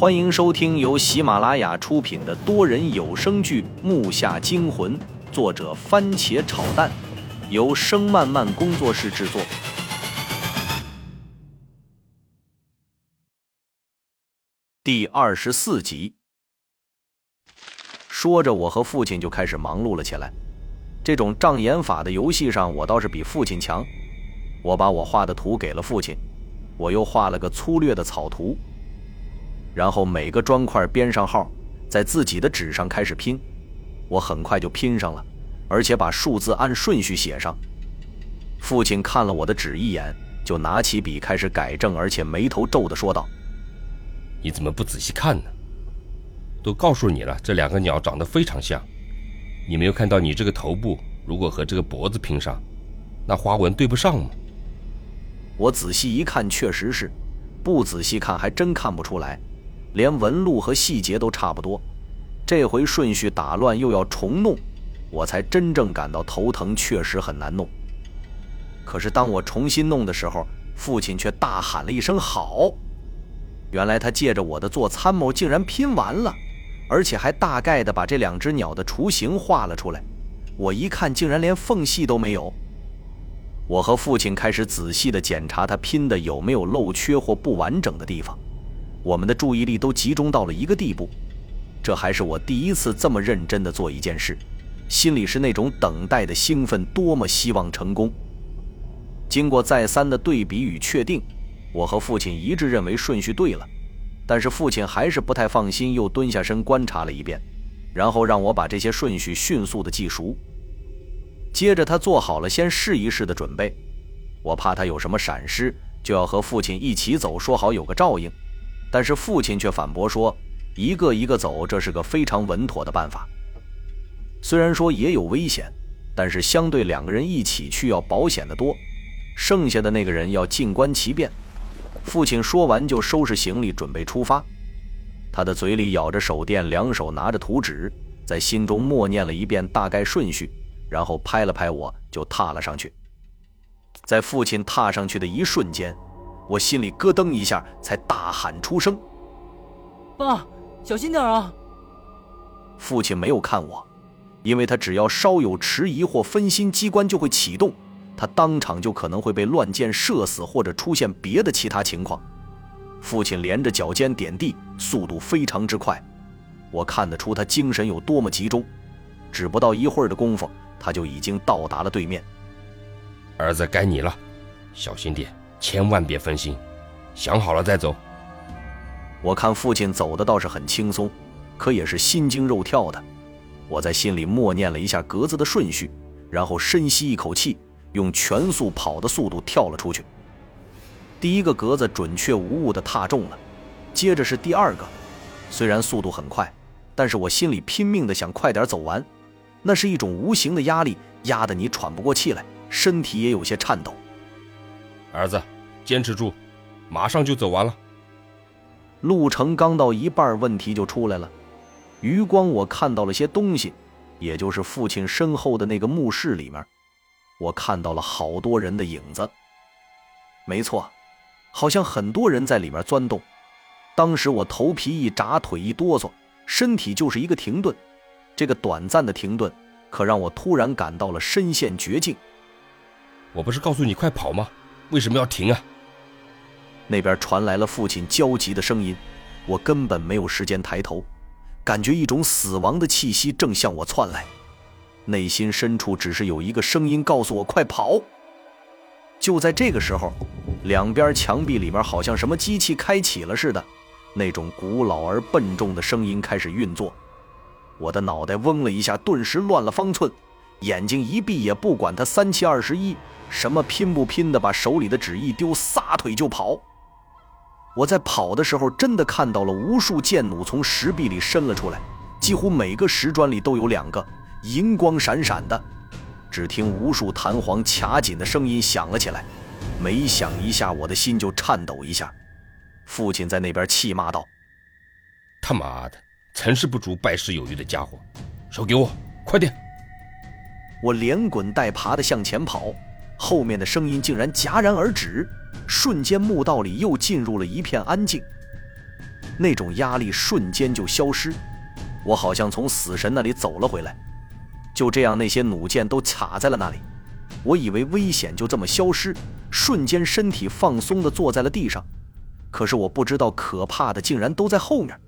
欢迎收听由喜马拉雅出品的多人有声剧《木下惊魂》，作者番茄炒蛋，由声漫漫工作室制作。第二十四集。说着，我和父亲就开始忙碌了起来。这种障眼法的游戏上，我倒是比父亲强。我把我画的图给了父亲，我又画了个粗略的草图。然后每个砖块编上号，在自己的纸上开始拼。我很快就拼上了，而且把数字按顺序写上。父亲看了我的纸一眼，就拿起笔开始改正，而且眉头皱的说道：“你怎么不仔细看呢？都告诉你了，这两个鸟长得非常像。你没有看到你这个头部如果和这个脖子拼上，那花纹对不上吗？”我仔细一看，确实是；不仔细看，还真看不出来。连纹路和细节都差不多，这回顺序打乱又要重弄，我才真正感到头疼，确实很难弄。可是当我重新弄的时候，父亲却大喊了一声“好”！原来他借着我的做参谋，竟然拼完了，而且还大概的把这两只鸟的雏形画了出来。我一看，竟然连缝隙都没有。我和父亲开始仔细的检查他拼的有没有漏缺或不完整的地方。我们的注意力都集中到了一个地步，这还是我第一次这么认真地做一件事，心里是那种等待的兴奋，多么希望成功。经过再三的对比与确定，我和父亲一致认为顺序对了，但是父亲还是不太放心，又蹲下身观察了一遍，然后让我把这些顺序迅速地记熟。接着他做好了先试一试的准备，我怕他有什么闪失，就要和父亲一起走，说好有个照应。但是父亲却反驳说：“一个一个走，这是个非常稳妥的办法。虽然说也有危险，但是相对两个人一起去要保险的多。剩下的那个人要静观其变。”父亲说完就收拾行李准备出发，他的嘴里咬着手电，两手拿着图纸，在心中默念了一遍大概顺序，然后拍了拍我，就踏了上去。在父亲踏上去的一瞬间。我心里咯噔一下，才大喊出声：“爸，小心点啊！”父亲没有看我，因为他只要稍有迟疑或分心，机关就会启动，他当场就可能会被乱箭射死，或者出现别的其他情况。父亲连着脚尖点地，速度非常之快，我看得出他精神有多么集中。只不到一会儿的功夫，他就已经到达了对面。儿子，该你了，小心点。千万别分心，想好了再走。我看父亲走的倒是很轻松，可也是心惊肉跳的。我在心里默念了一下格子的顺序，然后深吸一口气，用全速跑的速度跳了出去。第一个格子准确无误地踏中了，接着是第二个。虽然速度很快，但是我心里拼命地想快点走完。那是一种无形的压力，压得你喘不过气来，身体也有些颤抖。儿子，坚持住，马上就走完了。路程刚到一半，问题就出来了。余光我看到了些东西，也就是父亲身后的那个墓室里面，我看到了好多人的影子。没错，好像很多人在里面钻洞。当时我头皮一炸，腿一哆嗦，身体就是一个停顿。这个短暂的停顿，可让我突然感到了身陷绝境。我不是告诉你快跑吗？为什么要停啊？那边传来了父亲焦急的声音，我根本没有时间抬头，感觉一种死亡的气息正向我窜来，内心深处只是有一个声音告诉我快跑。就在这个时候，两边墙壁里面好像什么机器开启了似的，那种古老而笨重的声音开始运作，我的脑袋嗡了一下，顿时乱了方寸，眼睛一闭也不管他三七二十一。什么拼不拼的，把手里的纸一丢，撒腿就跑。我在跑的时候，真的看到了无数箭弩从石壁里伸了出来，几乎每个石砖里都有两个，银光闪闪的。只听无数弹簧卡紧的声音响了起来，每响一下，我的心就颤抖一下。父亲在那边气骂道：“他妈的，成事不足败事有余的家伙，手给我，快点！”我连滚带爬的向前跑。后面的声音竟然戛然而止，瞬间墓道里又进入了一片安静。那种压力瞬间就消失，我好像从死神那里走了回来。就这样，那些弩箭都卡在了那里。我以为危险就这么消失，瞬间身体放松地坐在了地上。可是我不知道，可怕的竟然都在后面。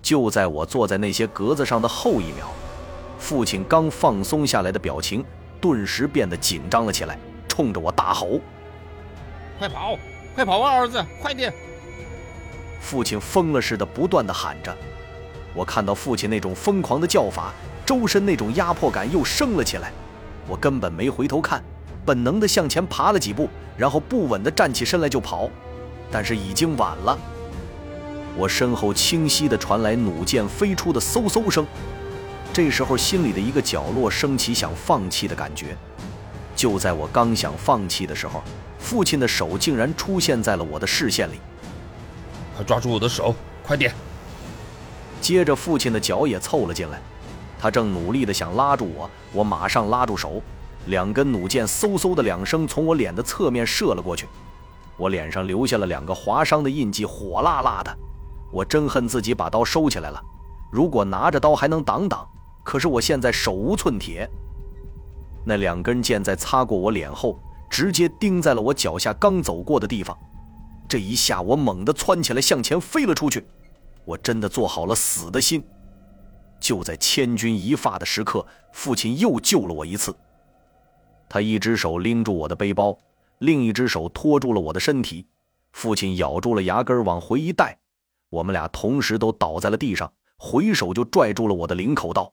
就在我坐在那些格子上的后一秒，父亲刚放松下来的表情顿时变得紧张了起来，冲着我大吼：“快跑，快跑啊，儿子，快点！”父亲疯了似的不断的喊着。我看到父亲那种疯狂的叫法，周身那种压迫感又升了起来。我根本没回头看，本能的向前爬了几步，然后不稳的站起身来就跑。但是已经晚了。我身后清晰地传来弩箭飞出的嗖嗖声，这时候心里的一个角落升起想放弃的感觉。就在我刚想放弃的时候，父亲的手竟然出现在了我的视线里。快抓住我的手，快点！接着父亲的脚也凑了进来，他正努力地想拉住我，我马上拉住手，两根弩箭嗖嗖的两声从我脸的侧面射了过去。我脸上留下了两个划伤的印记，火辣辣的。我真恨自己把刀收起来了，如果拿着刀还能挡挡，可是我现在手无寸铁。那两根箭在擦过我脸后，直接钉在了我脚下刚走过的地方。这一下，我猛地窜起来向前飞了出去。我真的做好了死的心。就在千钧一发的时刻，父亲又救了我一次。他一只手拎住我的背包。另一只手托住了我的身体，父亲咬住了牙根往回一带，我们俩同时都倒在了地上，回手就拽住了我的领口道。